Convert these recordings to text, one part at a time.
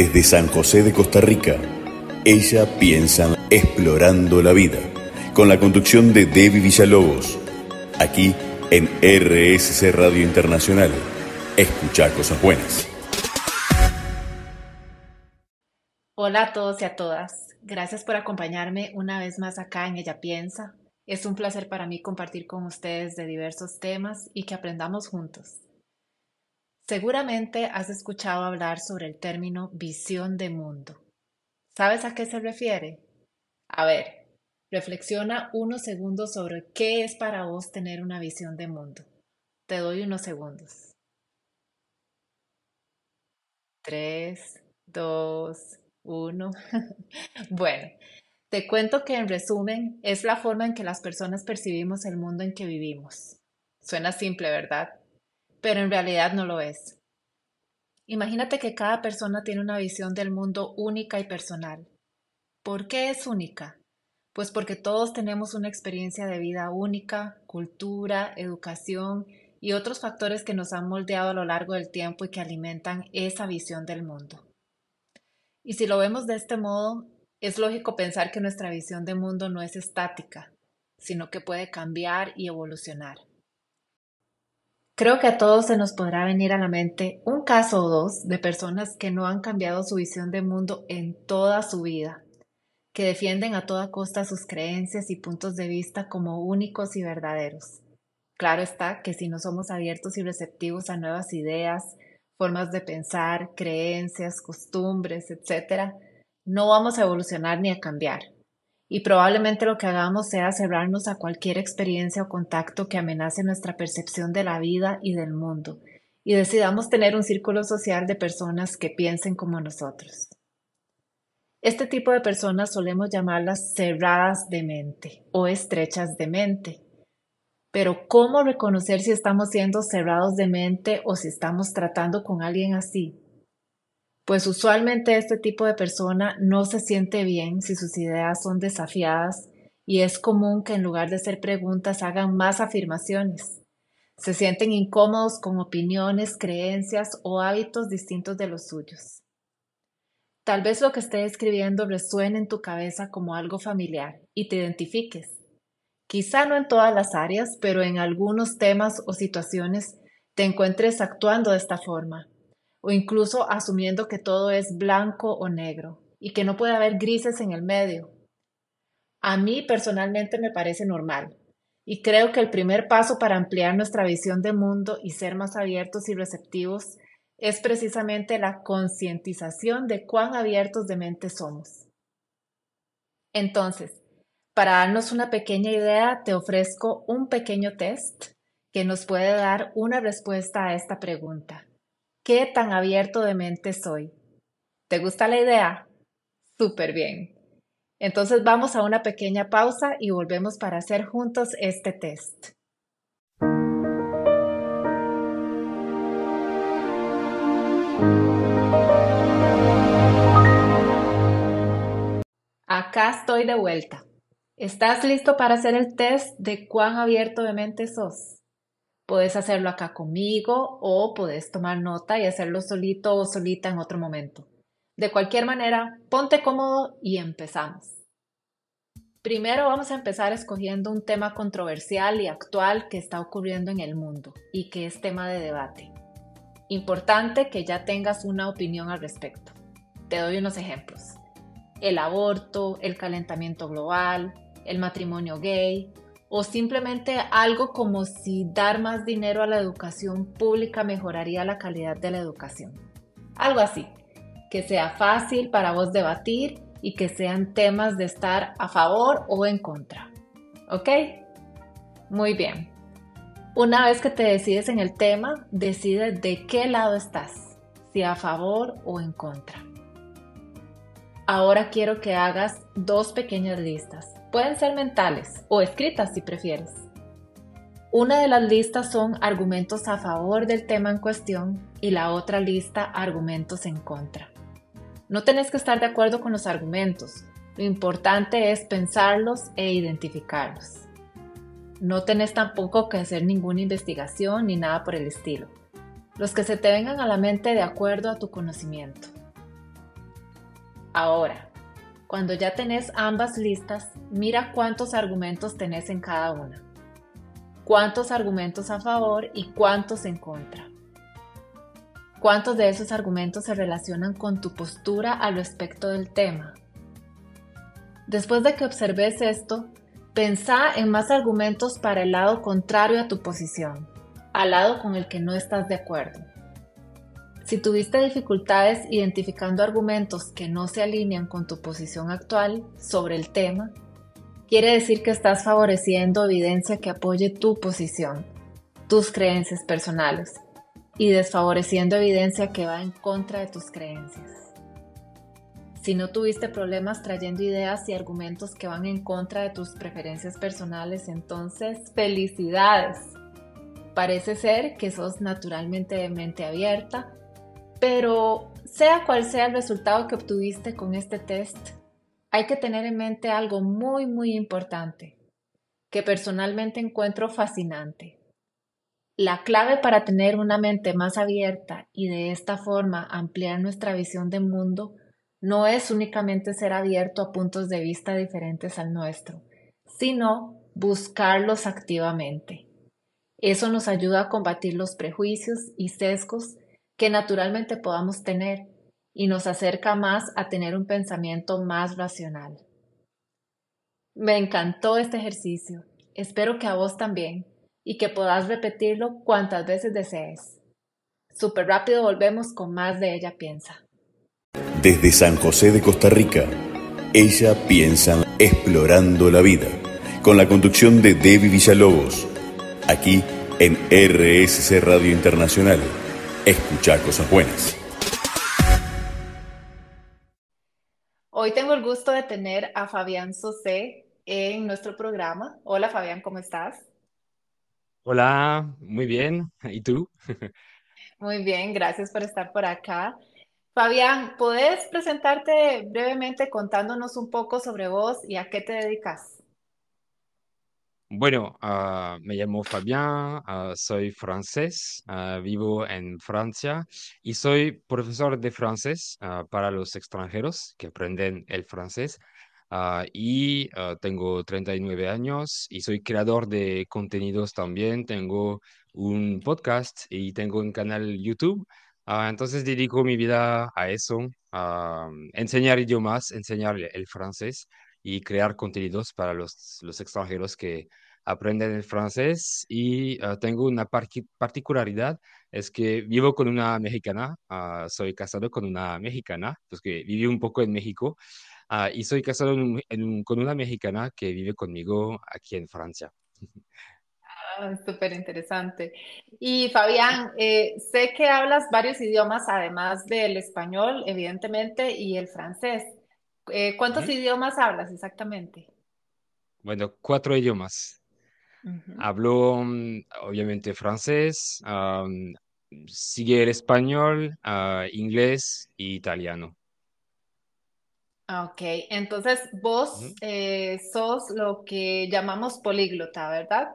Desde San José de Costa Rica, ella piensa explorando la vida, con la conducción de Debbie Villalobos, aquí en RSC Radio Internacional. Escucha cosas buenas. Hola a todos y a todas. Gracias por acompañarme una vez más acá en Ella Piensa. Es un placer para mí compartir con ustedes de diversos temas y que aprendamos juntos. Seguramente has escuchado hablar sobre el término visión de mundo. ¿Sabes a qué se refiere? A ver, reflexiona unos segundos sobre qué es para vos tener una visión de mundo. Te doy unos segundos. Tres, dos, uno. bueno, te cuento que en resumen es la forma en que las personas percibimos el mundo en que vivimos. Suena simple, ¿verdad? Pero en realidad no lo es. Imagínate que cada persona tiene una visión del mundo única y personal. ¿Por qué es única? Pues porque todos tenemos una experiencia de vida única, cultura, educación y otros factores que nos han moldeado a lo largo del tiempo y que alimentan esa visión del mundo. Y si lo vemos de este modo, es lógico pensar que nuestra visión de mundo no es estática, sino que puede cambiar y evolucionar. Creo que a todos se nos podrá venir a la mente un caso o dos de personas que no han cambiado su visión de mundo en toda su vida, que defienden a toda costa sus creencias y puntos de vista como únicos y verdaderos. Claro está que si no somos abiertos y receptivos a nuevas ideas, formas de pensar, creencias, costumbres, etc., no vamos a evolucionar ni a cambiar. Y probablemente lo que hagamos sea cerrarnos a cualquier experiencia o contacto que amenace nuestra percepción de la vida y del mundo, y decidamos tener un círculo social de personas que piensen como nosotros. Este tipo de personas solemos llamarlas cerradas de mente o estrechas de mente. Pero ¿cómo reconocer si estamos siendo cerrados de mente o si estamos tratando con alguien así? Pues usualmente este tipo de persona no se siente bien si sus ideas son desafiadas y es común que en lugar de hacer preguntas hagan más afirmaciones. Se sienten incómodos con opiniones, creencias o hábitos distintos de los suyos. Tal vez lo que esté escribiendo resuene en tu cabeza como algo familiar y te identifiques. Quizá no en todas las áreas, pero en algunos temas o situaciones te encuentres actuando de esta forma o incluso asumiendo que todo es blanco o negro y que no puede haber grises en el medio. A mí personalmente me parece normal y creo que el primer paso para ampliar nuestra visión de mundo y ser más abiertos y receptivos es precisamente la concientización de cuán abiertos de mente somos. Entonces, para darnos una pequeña idea, te ofrezco un pequeño test que nos puede dar una respuesta a esta pregunta. ¿Qué tan abierto de mente soy? ¿Te gusta la idea? Súper bien. Entonces vamos a una pequeña pausa y volvemos para hacer juntos este test. Acá estoy de vuelta. ¿Estás listo para hacer el test de cuán abierto de mente sos? Puedes hacerlo acá conmigo o puedes tomar nota y hacerlo solito o solita en otro momento. De cualquier manera, ponte cómodo y empezamos. Primero vamos a empezar escogiendo un tema controversial y actual que está ocurriendo en el mundo y que es tema de debate. Importante que ya tengas una opinión al respecto. Te doy unos ejemplos. El aborto, el calentamiento global, el matrimonio gay, o simplemente algo como si dar más dinero a la educación pública mejoraría la calidad de la educación. Algo así, que sea fácil para vos debatir y que sean temas de estar a favor o en contra. ¿Ok? Muy bien. Una vez que te decides en el tema, decide de qué lado estás, si a favor o en contra. Ahora quiero que hagas dos pequeñas listas Pueden ser mentales o escritas si prefieres. Una de las listas son argumentos a favor del tema en cuestión y la otra lista argumentos en contra. No tenés que estar de acuerdo con los argumentos, lo importante es pensarlos e identificarlos. No tenés tampoco que hacer ninguna investigación ni nada por el estilo. Los que se te vengan a la mente de acuerdo a tu conocimiento. Ahora, cuando ya tenés ambas listas, mira cuántos argumentos tenés en cada una. Cuántos argumentos a favor y cuántos en contra. ¿Cuántos de esos argumentos se relacionan con tu postura al respecto del tema? Después de que observes esto, pensá en más argumentos para el lado contrario a tu posición, al lado con el que no estás de acuerdo. Si tuviste dificultades identificando argumentos que no se alinean con tu posición actual sobre el tema, quiere decir que estás favoreciendo evidencia que apoye tu posición, tus creencias personales, y desfavoreciendo evidencia que va en contra de tus creencias. Si no tuviste problemas trayendo ideas y argumentos que van en contra de tus preferencias personales, entonces felicidades. Parece ser que sos naturalmente de mente abierta pero sea cual sea el resultado que obtuviste con este test, hay que tener en mente algo muy, muy importante, que personalmente encuentro fascinante. La clave para tener una mente más abierta y de esta forma ampliar nuestra visión del mundo no es únicamente ser abierto a puntos de vista diferentes al nuestro, sino buscarlos activamente. Eso nos ayuda a combatir los prejuicios y sesgos que naturalmente podamos tener y nos acerca más a tener un pensamiento más racional. Me encantó este ejercicio. Espero que a vos también y que puedas repetirlo cuantas veces desees. Súper rápido volvemos con más de Ella Piensa. Desde San José de Costa Rica, Ella Piensa Explorando la Vida, con la conducción de Debbie Villalobos, aquí en RSC Radio Internacional escuchar cosas buenas. Hoy tengo el gusto de tener a Fabián Sosé en nuestro programa. Hola Fabián, ¿cómo estás? Hola, muy bien. ¿Y tú? Muy bien, gracias por estar por acá. Fabián, ¿puedes presentarte brevemente contándonos un poco sobre vos y a qué te dedicas? Bueno, ah, me llamo Fabián, ah, soy francés, ah, vivo en Francia y soy profesor de francés para los extranjeros que aprenden el francés. y tengo 39 años y soy creador de contenidos también. Tengo un podcast y tengo un canal YouTube. entonces dedico mi vida a eso, a enseñar idiomas, enseñar el francés y crear contenidos para los, los extranjeros que aprenden el francés. Y ah, tengo una particularidad, es que vivo con una mexicana, ah, soy casado con una mexicana, pues que viví un poco en México, ah, y soy casado con una mexicana que vive conmigo aquí en Francia. Súper interesante. Y Fabián, eh, sé que hablas varios idiomas, además del español, evidentemente, y el francés. Eh, ¿cuántos idiomas hablas exactamente? Bueno, cuatro idiomas. Hablo mm, obviamente francés, sigue el español, ah, inglés e italiano. Ok, entonces vos eh, sos lo que llamamos políglota, ¿verdad?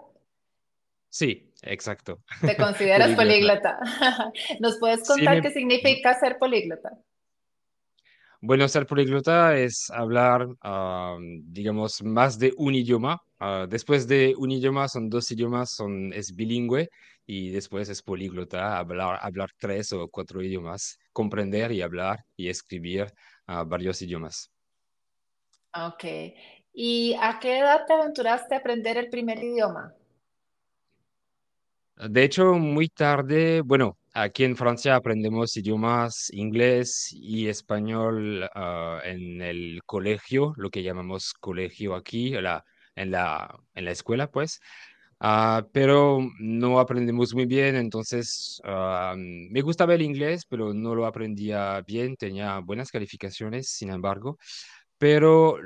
Sí, exacto. ¿Te consideras políglota? ¿Nos puedes contar qué significa ser políglota? Bueno, ser políglota es hablar, digamos, más de un idioma. Ah, después de un idioma son dos idiomas, son, es bilingüe y después es políglota, hablar, hablar tres o cuatro idiomas, comprender y hablar y escribir ah, varios idiomas. Ok. ¿Y a qué edad te aventuraste a aprender el primer idioma? De hecho, muy tarde, bueno, aquí en Francia aprendemos idiomas inglés y español ah, en el colegio, lo que llamamos colegio aquí, la, en la, en la escuela, pues. Ah, pero no aprendemos muy bien, entonces ah, me gustaba el inglés, pero no lo aprendía bien, tenía buenas calificaciones, sin embargo. Pero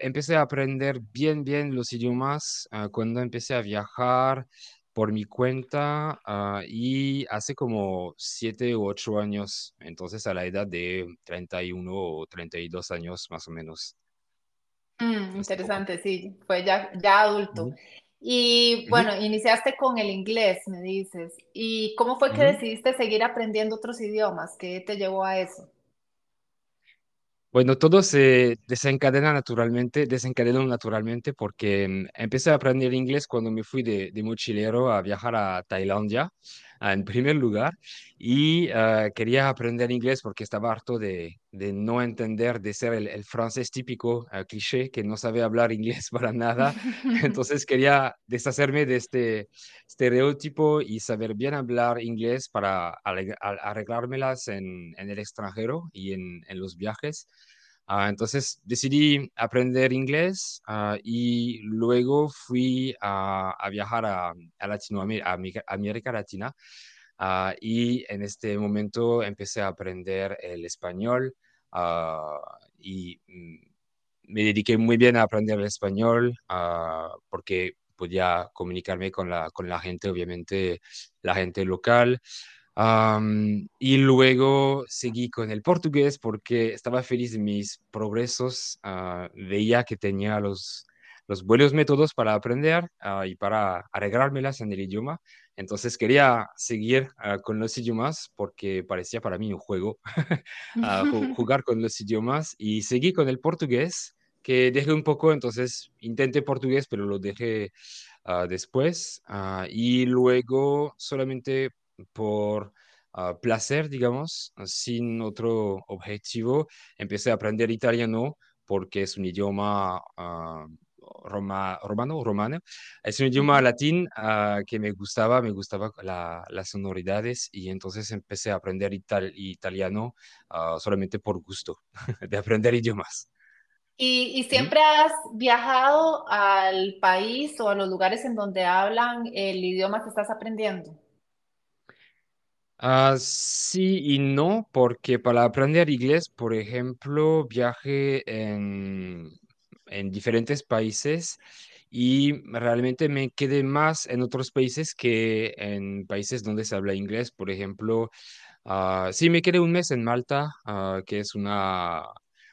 empecé a aprender bien, bien los idiomas cuando empecé a viajar por mi cuenta ah, y hace como siete u ocho años, entonces a la edad de 31 o 32 años más o menos. Mm, interesante, sí, fue ya, ya adulto. Y bueno, iniciaste con el inglés, me dices. ¿Y cómo fue que decidiste seguir aprendiendo otros idiomas? ¿Qué te llevó a eso? Bueno, todo se desencadena naturalmente, desencadenó naturalmente porque mm, empecé a aprender inglés cuando me fui de, mochilero a viajar a Tailandia, en primer lugar, y ah, quería aprender inglés porque estaba harto de, de no entender, de ser el, el francés típico, ah, cliché, que no sabe hablar inglés para nada. Entonces quería deshacerme de este estereotipo y saber bien hablar inglés para arregl- arreglármelas en, en el extranjero y en, en los viajes. Ah, entonces decidí aprender inglés ah, y luego fui a, a viajar a, a Latinoamérica, a América Latina. ah, y en este momento empecé a aprender el español y mm, me dediqué muy bien a aprender el español porque podía comunicarme con la, con la gente, obviamente la gente local. Am, y luego seguí con el portugués porque estaba feliz de mis progresos. ah, veía que tenía los, los buenos métodos para aprender ah, y para arreglármelas en el idioma. Entonces quería seguir ah, con los idiomas porque parecía para mí un juego ju- jugar con los idiomas y seguí con el portugués que dejé un poco, entonces intenté portugués, pero lo dejé después. y luego solamente por ah, placer, digamos, sin otro objetivo. Empecé a aprender italiano porque es un idioma ah, roma- romano, romano. Es un idioma latín ah, que me gustaba, me gustaba la- las sonoridades y entonces empecé a aprender ital- italiano ah, solamente por gusto de aprender idiomas. ¿Y, siempre has viajado al país o a los lugares en donde hablan el idioma que estás aprendiendo? Ah, sí y no, porque para aprender inglés, por ejemplo, viajé en, en diferentes países y realmente me quedé más en otros países que en países donde se habla inglés. Por ejemplo, ah, sí, me quedé un mes en Malta, ah, que es una,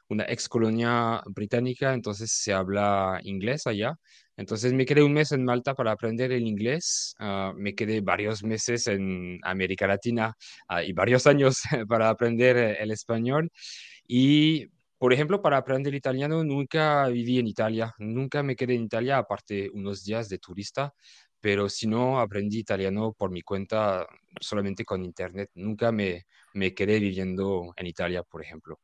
una ex colonia británica, entonces se habla inglés allá. Entonces me quedé un mes en Malta para aprender el inglés. ah, me quedé varios meses en América Latina ah, y varios años para aprender eh, el español. Y, por ejemplo, para aprender italiano, nunca viví en Italia, nunca me quedé en Italia, aparte unos días de turista, pero si no, aprendí italiano por mi cuenta solamente con internet. Nunca me, me quedé viviendo en Italia, por ejemplo.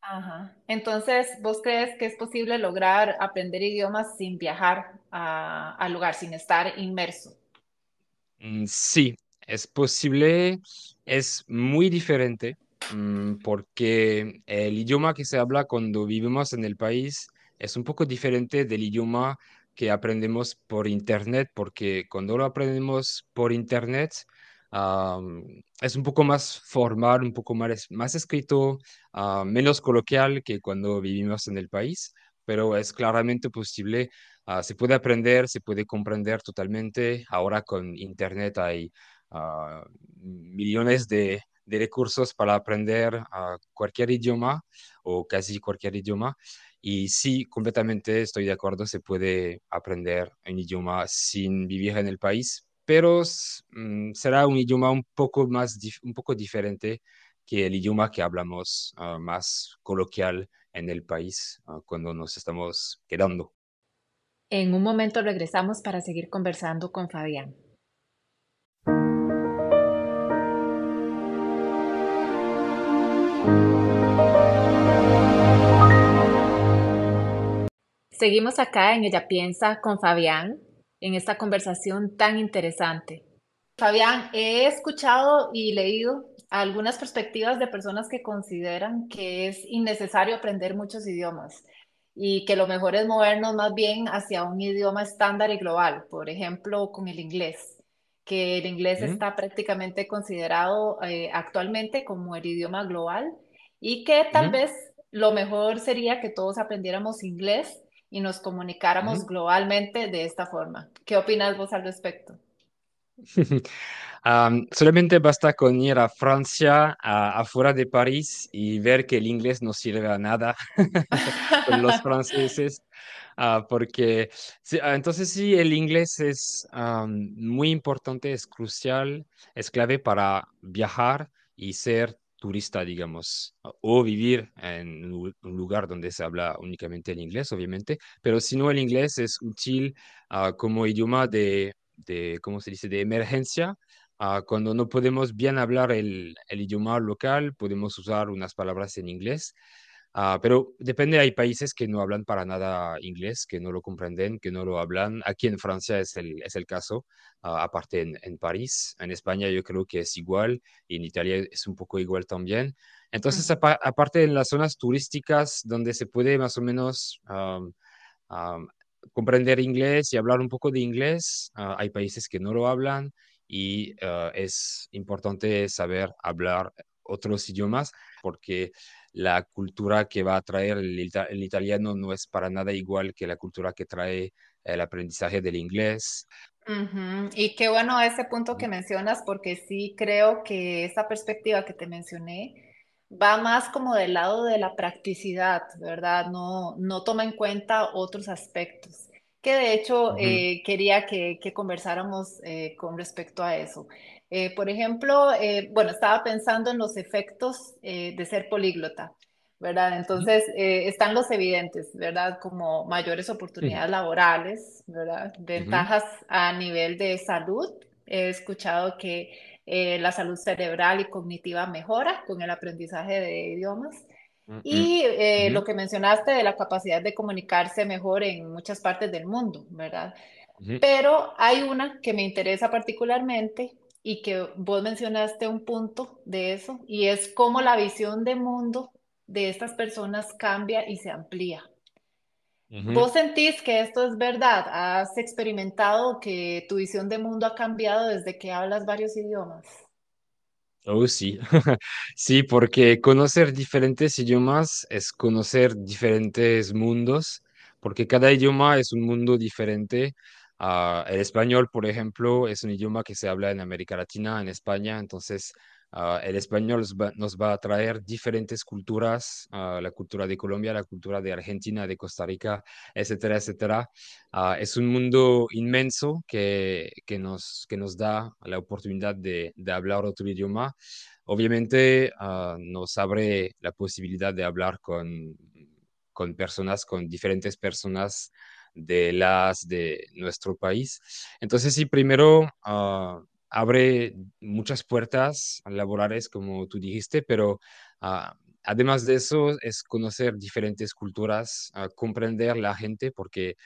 Ajá. Entonces, ¿vos crees que es posible lograr aprender idiomas sin viajar al lugar, sin estar inmerso? Mm, Sí, es posible, es muy diferente, mm, porque el idioma que se habla cuando vivimos en el país es un poco diferente del idioma que aprendemos por internet, porque cuando lo aprendemos por internet, am, es un poco más formal, un poco más, más escrito, ah, menos coloquial que cuando vivimos en el país, pero es claramente posible Ah, se puede aprender, se puede comprender totalmente. Ahora con Internet hay ah, millones de, de recursos para aprender cualquier idioma o casi cualquier idioma. Y sí, completamente estoy de acuerdo, se puede aprender un idioma sin vivir en el país, pero mm, será un idioma un poco más, un poco diferente que el idioma que hablamos ah, más coloquial en el país ah, cuando nos estamos quedando. En un momento regresamos para seguir conversando con Fabián. Seguimos acá en Ella Piensa con Fabián en esta conversación tan interesante. Fabián, he escuchado y leído algunas perspectivas de personas que consideran que es innecesario aprender muchos idiomas y que lo mejor es movernos más bien hacia un idioma estándar y global, por ejemplo, con el inglés, que el inglés ¿Mm? está prácticamente considerado eh, actualmente como el idioma global y que tal vez lo mejor sería que todos aprendiéramos inglés y nos comunicáramos ujú. globalmente de esta forma. ¿Qué opinas vos al respecto? Am, solamente basta con ir a Francia, a- afuera de París, y ver que el inglés no sirve a nada con los franceses, ah, porque sí, ah, entonces sí, el inglés es am, muy importante, es crucial, es clave para viajar y ser turista, digamos, o vivir en un lugar donde se habla únicamente el inglés, obviamente, pero si no, el inglés es útil ah, como idioma de, de, ¿cómo se dice?, de emergencia. Ah, cuando no podemos bien hablar el, el idioma local, podemos usar unas palabras en inglés. Ah, pero depende, hay países que no hablan para nada inglés, que no lo comprenden, que no lo hablan. Aquí en Francia es el, es el caso, ah, aparte en, en, París. En España yo creo que es igual y en Italia es un poco igual también. Entonces, aparte en las zonas turísticas donde se puede más o menos comprender inglés y hablar un poco de inglés, ah, hay países que no lo hablan y es importante saber hablar otros idiomas porque la cultura que va a traer el, italiano no es para nada igual que la cultura que trae el aprendizaje del inglés. Y qué bueno ese punto que mencionas, porque sí creo que esa perspectiva que te mencioné va más como del lado de la practicidad, ¿verdad? No, no toma en cuenta otros aspectos, que de hecho eh, quería que, conversáramos eh, con respecto a eso. Eh, por ejemplo, eh, bueno, estaba pensando en los efectos eh, de ser políglota, ¿verdad? Entonces, están los evidentes, ¿verdad? Como mayores oportunidades laborales, ¿verdad? Ventajas a nivel de salud. He escuchado que la salud cerebral y cognitiva mejora con el aprendizaje de idiomas. Y lo que mencionaste de la capacidad de comunicarse mejor en muchas partes del mundo, ¿verdad? Pero hay una que me interesa particularmente y que vos mencionaste un punto de eso, y es cómo la visión de mundo de estas personas cambia y se amplía. ¿Vos sentís que esto es verdad? ¿Has experimentado que tu visión de mundo ha cambiado desde que hablas varios idiomas? Oh, sí, sí, porque conocer diferentes idiomas es conocer diferentes mundos, porque cada idioma es un mundo diferente Ah, el español, por ejemplo, es un idioma que se habla en América Latina, en España, entonces ah, el español nos va, a traer diferentes culturas, ah, la cultura de Colombia, la cultura de Argentina, de Costa Rica, etcétera, etcétera. es un mundo inmenso que, que, nos, que nos da la oportunidad de, de hablar otro idioma. Obviamente nos abre la posibilidad de hablar con, con personas, con diferentes personas de las de nuestro país. Entonces, sí, primero ah, abre muchas puertas laborales, como tú dijiste, pero ah, además de eso es conocer diferentes culturas, ah, comprender la gente, porque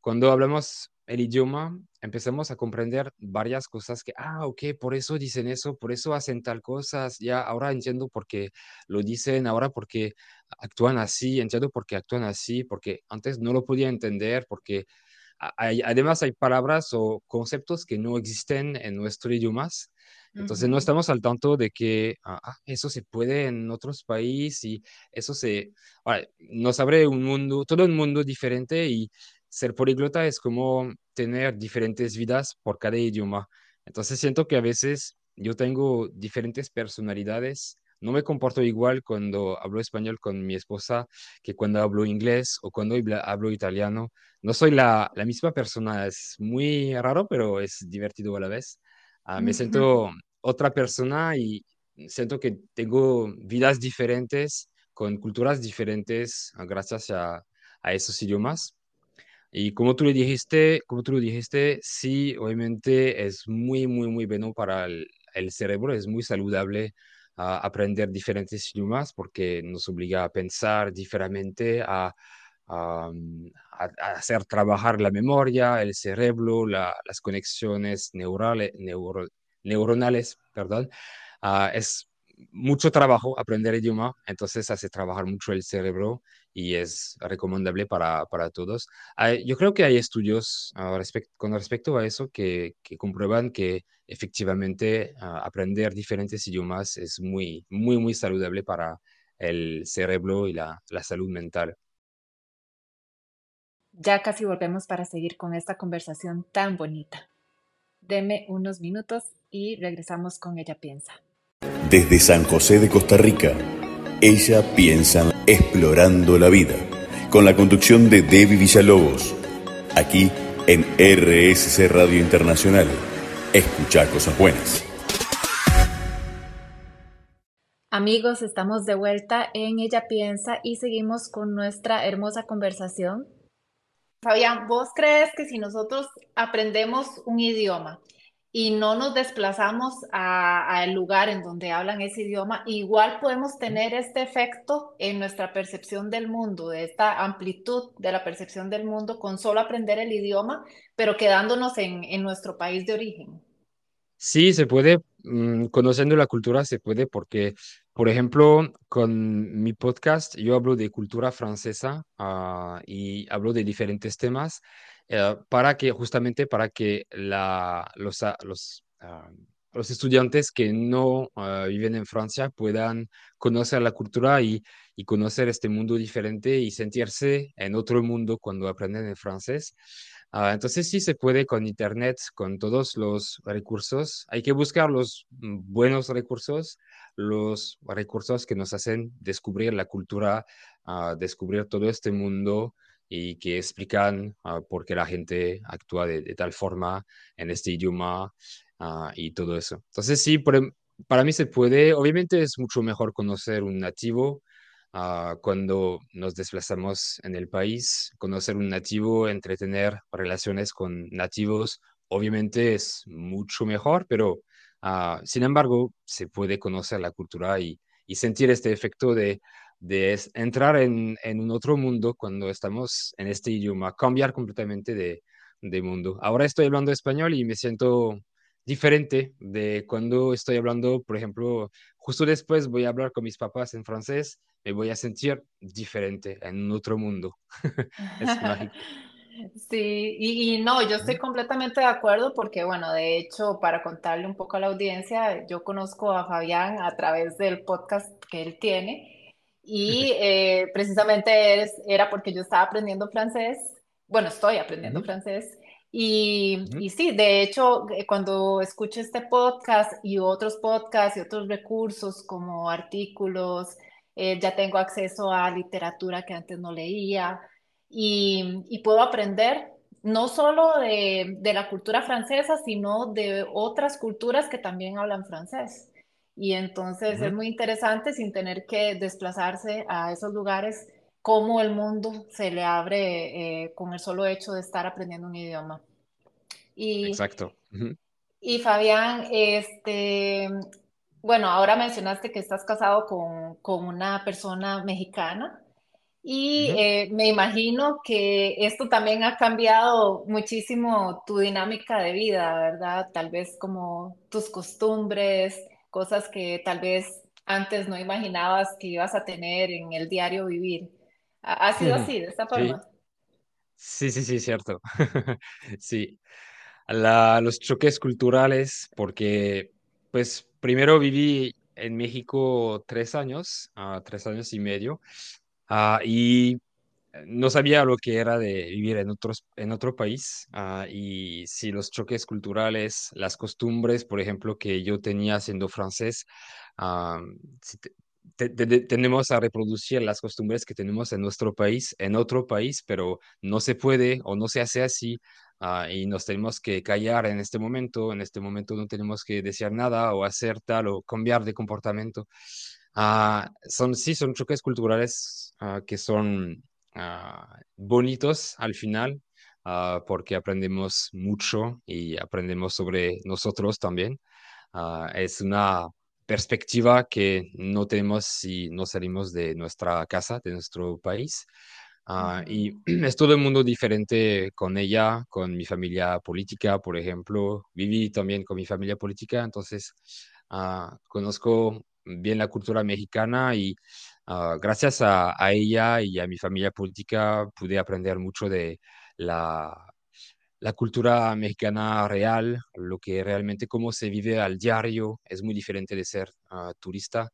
cuando hablamos el idioma, empezamos a comprender varias cosas que, ah, ok, por eso dicen eso, por eso hacen tal cosas, ya ahora entiendo por qué lo dicen, ahora porque actúan así, entiendo por qué actúan así, porque antes no lo podía entender, porque hay, además hay palabras o conceptos que no existen en nuestro idioma. Entonces no estamos al tanto de que ah, ah, eso se puede en otros países y eso se nos abre un mundo, todo un mundo diferente y ser políglota es como tener diferentes vidas por cada idioma. Entonces siento que a veces yo tengo diferentes personalidades. No me comporto igual cuando hablo español con mi esposa que cuando hablo inglés o cuando hablo italiano. No soy la, la misma persona. Es muy raro, pero es divertido a la vez. Ah, me siento otra persona y siento que tengo vidas diferentes, con culturas diferentes, gracias a, a esos idiomas. Y como tú le dijiste, como tú lo dijiste, sí, obviamente es muy, muy, muy bueno para el, cerebro, es muy saludable a aprender diferentes idiomas porque nos obliga a pensar diferente, a, a, hacer trabajar la memoria, el cerebro, las conexiones neuronales, perdón. Ah, es mucho trabajo aprender idioma, entonces hace trabajar mucho el cerebro y es recomendable para, para todos. yo creo que hay estudios uh, con respecto a eso que, que comprueban que efectivamente uh, aprender diferentes idiomas es muy, muy, muy saludable para el cerebro y la, la salud mental. Ya casi volvemos para seguir con esta conversación tan bonita. Deme unos minutos y regresamos con Ella Piensa. Desde San José de Costa Rica, ella piensa explorando la vida, con la conducción de Debbie Villalobos, aquí en RSC Radio Internacional. Escucha cosas buenas. Amigos, estamos de vuelta en Ella Piensa y seguimos con nuestra hermosa conversación. Fabián, ¿vos crees que si nosotros aprendemos un idioma y no nos desplazamos al lugar en donde hablan ese idioma, igual podemos tener este efecto en nuestra percepción del mundo, de esta amplitud de la percepción del mundo con solo aprender el idioma, pero quedándonos en, en nuestro país de origen? Sí, se puede, mm, conociendo la cultura se puede porque, por ejemplo, con mi podcast yo hablo de cultura francesa ah, y hablo de diferentes temas eh, para que, justamente para que los, ah, ah, los estudiantes que no viven en Francia puedan conocer la cultura y, conocer este mundo diferente y sentirse en otro mundo cuando aprenden el francés. Ah, entonces sí se puede con Internet, con todos los recursos. Hay que buscar los mm, buenos recursos, los recursos que nos hacen descubrir la cultura, uh, descubrir todo este mundo y que explican uh, por qué la gente actúa de, de, tal forma en este idioma y todo eso. Entonces sí, por, em, para mí se puede, obviamente es mucho mejor conocer un nativo Ah, cuando nos desplazamos en el país, conocer un nativo, entretener relaciones con nativos, obviamente es mucho mejor, pero uh, sin embargo se puede conocer la cultura y, y sentir este efecto de, de entrar en, en, un otro mundo cuando estamos en este idioma, cambiar completamente de, de mundo. Ahora estoy hablando español y me siento diferente de cuando estoy hablando, por ejemplo, justo después voy a hablar con mis papás en francés me voy a sentir diferente en otro mundo. es mágico. Sí, y, no, yo estoy completamente de acuerdo porque, bueno, de hecho, para contarle un poco a la audiencia, yo conozco a Fabián a través del podcast que él tiene y eh, precisamente era porque yo estaba aprendiendo francés, bueno, estoy aprendiendo francés y, y, sí, de hecho, eh, cuando escucho este podcast y otros podcasts y otros recursos como artículos, eh, ya tengo acceso a literatura que antes no leía y, y puedo aprender no solo de, de, la cultura francesa, sino de otras culturas que también hablan francés. Y entonces es muy interesante sin tener que desplazarse a esos lugares, cómo el mundo se le abre eh, con el solo hecho de estar aprendiendo un idioma. Y, Exacto. Y Fabián, este, bueno, ahora mencionaste que estás casado con, con una persona mexicana y eh, me imagino que esto también ha cambiado muchísimo tu dinámica de vida, ¿verdad? Tal vez como tus costumbres, cosas que tal vez antes no imaginabas que ibas a tener en el diario vivir. ¿Ha, sido así, de esta forma? Sí, sí, sí, cierto. sí. La, los choques culturales, porque pues primero viví en México tres años, uh, tres años y medio, uh, y no sabía lo que era de vivir en, otros, en otro país uh, y si los choques culturales, las costumbres, por ejemplo, que yo tenía siendo francés, te, tenemos a reproducir las costumbres que tenemos en nuestro país, en otro país, pero no se puede o no se hace así uh, y nos tenemos que callar en este momento, en este momento no tenemos que decir nada o hacer tal o cambiar de comportamiento. Son, sí, son choques culturales que son bonitos al final, porque aprendemos mucho y aprendemos sobre nosotros también. es una perspectiva que no tenemos si no salimos de nuestra casa, de nuestro país. Uh, y es todo el mundo diferente con ella, con mi familia política, por ejemplo. Viví también con mi familia política, entonces uh, conozco bien la cultura mexicana y uh, gracias a, ella y a mi familia política pude aprender mucho de la, cultura mexicana real, lo que realmente cómo se vive al diario, es muy diferente de ser uh, turista.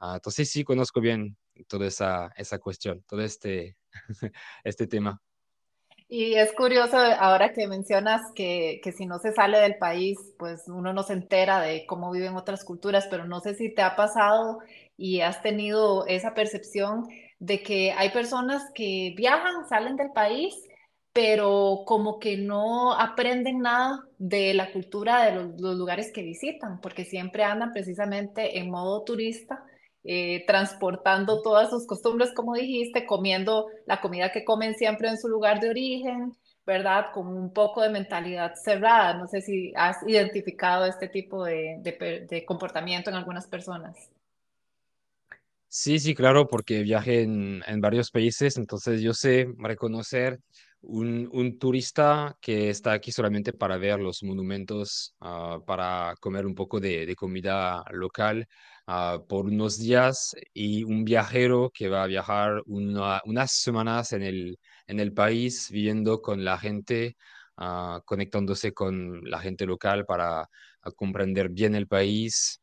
Uh, entonces sí conozco bien toda esa, esa cuestión, todo este, este tema. Y es curioso ahora que mencionas que, que, si no se sale del país, pues uno no se entera de cómo viven otras culturas, pero no sé si te ha pasado y has tenido esa percepción de que hay personas que viajan, salen del país pero como que no aprenden nada de la cultura de los, lugares que visitan, porque siempre andan precisamente en modo turista eh, transportando todas sus costumbres, como dijiste, comiendo la comida que comen siempre en su lugar de origen, ¿verdad? Con un poco de mentalidad cerrada. No sé si has identificado este tipo de, de comportamiento en algunas personas. Sí, sí, claro, porque viajé en, en varios países, entonces yo sé reconocer un, un turista que está aquí solamente para ver los monumentos, ah, para comer un poco de, de comida local ah, por unos días y un viajero que va a viajar una- unas semanas en el, en el país viviendo con la gente, ah, conectándose con la gente local para ah, comprender bien el país,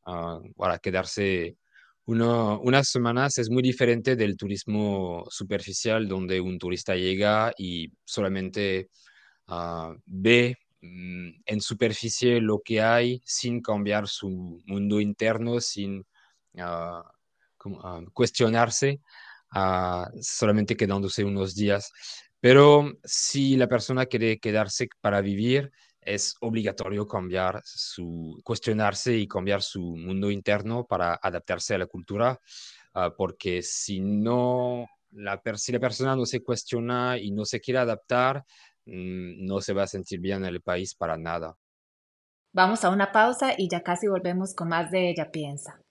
para quedarse uno- unas semanas. Es muy diferente del turismo superficial, donde un turista llega y solamente ah, ve mm, en superficie lo que hay sin cambiar su mundo interno, sin ah, cuestionarse, ah, solamente quedándose unos días. Pero si la persona quiere quedarse para vivir, es obligatorio cambiar su, cuestionarse y cambiar su mundo interno para adaptarse a la cultura, ah, porque si no, la, si la persona no se cuestiona y no se quiere adaptar, mm, no se va a sentir bien en el país para nada. Vamos a una pausa y ya casi volvemos con más de Ella Piensa.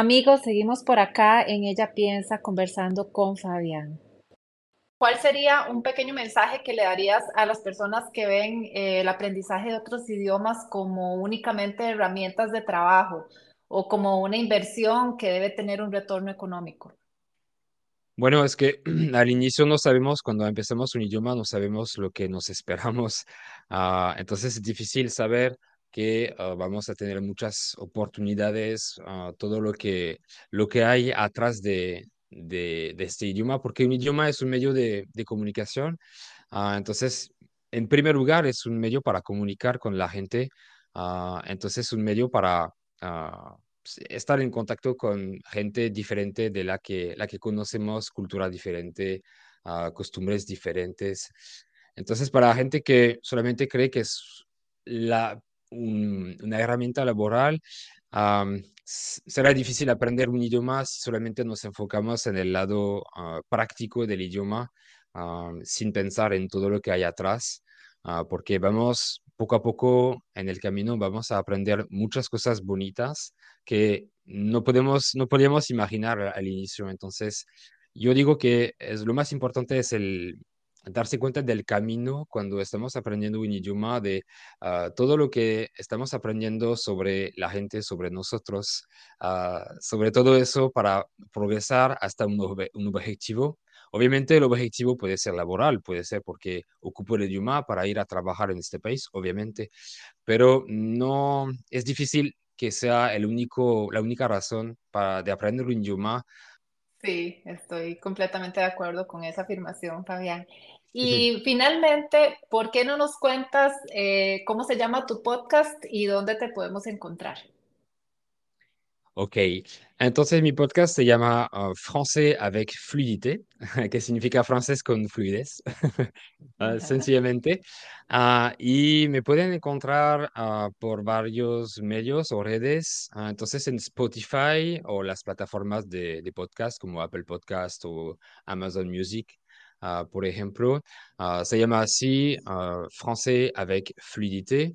Amigos, seguimos por acá en Ella Piensa conversando con Fabián. ¿Cuál sería un pequeño mensaje que le darías a las personas que ven eh, el aprendizaje de otros idiomas como únicamente herramientas de trabajo o como una inversión que debe tener un retorno económico? Bueno, es que al inicio no sabemos, cuando empezamos un idioma, no sabemos lo que nos esperamos. Ah, entonces es difícil saber que ah, vamos a tener muchas oportunidades, ah, todo lo que, lo que hay atrás de, de, de este idioma, porque un idioma es un medio de, de comunicación. Ah, entonces, en primer lugar, es un medio para comunicar con la gente. Entonces, es un medio para... estar en contacto con gente diferente de la que, la que conocemos, cultura diferente, costumbres diferentes. Entonces, para la gente que solamente cree que es la, un- una herramienta laboral, será difícil aprender un idioma si solamente nos enfocamos en el lado ah, práctico del idioma, ah, sin pensar en todo lo que hay atrás, ah, porque vamos poco a poco en el camino, vamos a aprender muchas cosas bonitas que no podemos, no podíamos imaginar al inicio. Entonces, yo digo que es, lo más importante es el darse cuenta del camino cuando estamos aprendiendo un idioma, de ah, todo lo que estamos aprendiendo sobre la gente, sobre nosotros, ah, sobre todo eso para progresar hasta un, obje- un objetivo. Obviamente el objetivo puede ser laboral, puede ser porque ocupo el idioma para ir a trabajar en este país, obviamente, pero no es difícil que sea el único, la única razón para, de aprender un idioma. Sí, estoy completamente de acuerdo con esa afirmación, Fabián. Y finalmente, ¿por qué no nos cuentas eh, cómo se llama tu podcast y dónde te podemos encontrar? Ok, entonces mi podcast se llama uh, Français avec fluidité, que significa francés con fluidez, uh, sencillamente. Ah, y me pueden encontrar ah, por varios medios o redes, Ah, entonces en Spotify o las plataformas de, de podcast como Apple Podcast o Amazon Music, ah, por ejemplo. Ah, se llama así ah, Français avec fluidité.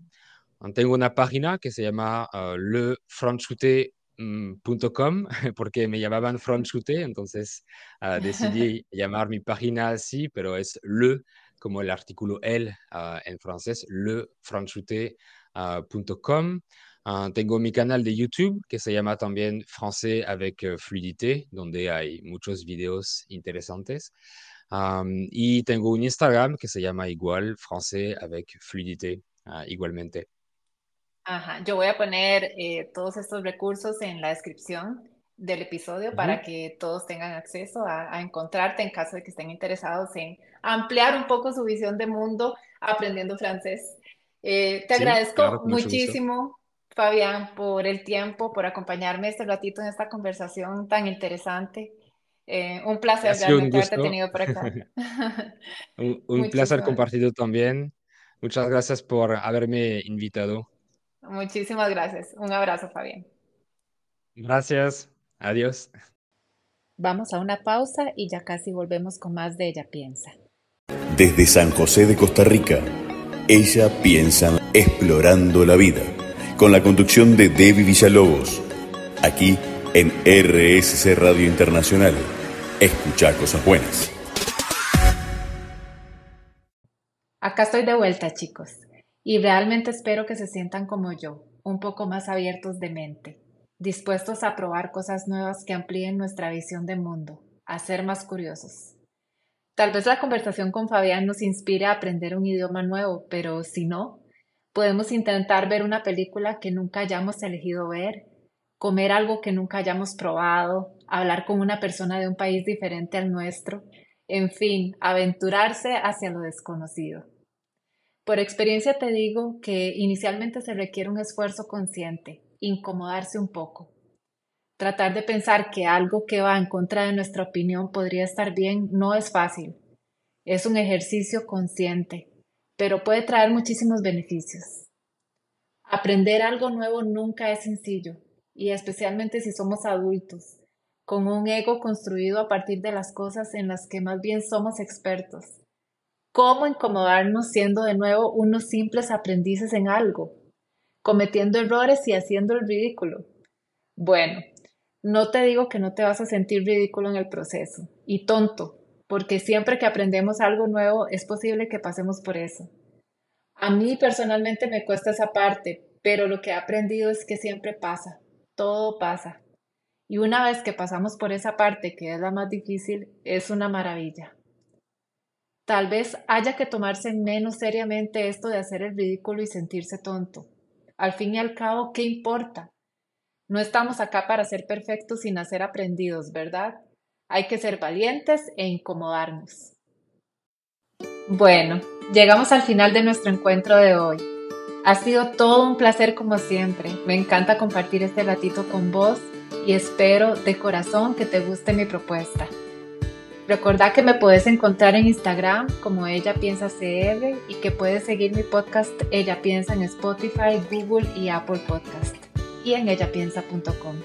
Tengo una página que se llama uh, lefranchute.com porque me llamaban Franchute, entonces uh, decidí llamar mi página así, pero es le como el artículo el uh, en francés, lefranchute.com. Uh, tengo mi canal de YouTube que se llama también Français avec uh, fluidité, donde hay muchos videos interesantes. Um, y tengo un Instagram que se llama igual Français avec fluidité, uh, igualmente. Ajá, yo voy a poner eh, todos estos recursos en la descripción del episodio para Ujú. que todos tengan acceso a, a encontrarte en caso de que estén interesados en ampliar un poco su visión de mundo aprendiendo francés. Eh, te Sí, claro, agradezco gusto. muchísimo, Fabián, por el tiempo, por acompañarme este ratito en esta conversación tan interesante. Eh, un placer realmente haberte tenido por acá. un, un placer compartido también. Muchas gracias por haberme invitado. Muchísimas gracias. Un abrazo, Fabián. Gracias. Adiós. Vamos a una pausa y ya casi volvemos con más de Ella Piensa. Desde San José de Costa Rica, Ella Piensa Explorando la Vida, con la conducción de Debbie Villalobos, aquí en RSC Radio Internacional. Escucha cosas buenas. Acá estoy de vuelta, chicos, y realmente espero que se sientan como yo, un poco más abiertos de mente dispuestos a probar cosas nuevas que amplíen nuestra visión de mundo, a ser más curiosos. Tal vez la conversación con Fabián nos inspire a aprender un idioma nuevo, pero si no, podemos intentar ver una película que nunca hayamos elegido ver, comer algo que nunca hayamos probado, hablar con una persona de un país diferente al nuestro, en fin, aventurarse hacia lo desconocido. Por experiencia te digo que inicialmente se requiere un esfuerzo consciente, incomodarse un poco. Tratar de pensar que algo que va en contra de nuestra opinión podría estar bien no es fácil. Es un ejercicio consciente, pero puede traer muchísimos beneficios. Aprender algo nuevo nunca es sencillo, y especialmente si somos adultos, con un ego construido a partir de las cosas en las que más bien somos expertos. ¿Cómo incomodarnos siendo de nuevo unos simples aprendices en algo? cometiendo errores y haciendo el ridículo. Bueno, no te digo que no te vas a sentir ridículo en el proceso y tonto, porque siempre que aprendemos algo nuevo es posible que pasemos por eso. A mí personalmente me cuesta esa parte, pero lo que he aprendido es que siempre pasa, todo pasa. Y una vez que pasamos por esa parte, que es la más difícil, es una maravilla. Tal vez haya que tomarse menos seriamente esto de hacer el ridículo y sentirse tonto. Al fin y al cabo, ¿qué importa? No estamos acá para ser perfectos sin ser aprendidos, ¿verdad? Hay que ser valientes e incomodarnos. Bueno, llegamos al final de nuestro encuentro de hoy. Ha sido todo un placer como siempre. Me encanta compartir este ratito con vos y espero de corazón que te guste mi propuesta. Recordá que me puedes encontrar en Instagram como Ella Piensa y que puedes seguir mi podcast Ella Piensa en Spotify, Google y Apple Podcast y en ellapiensa.com.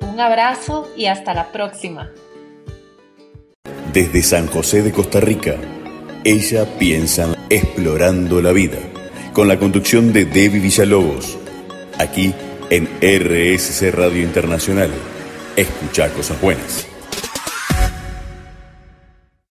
Un abrazo y hasta la próxima. Desde San José de Costa Rica, Ella Piensa Explorando la Vida, con la conducción de Debbie Villalobos, aquí en RSC Radio Internacional. Escucha cosas buenas.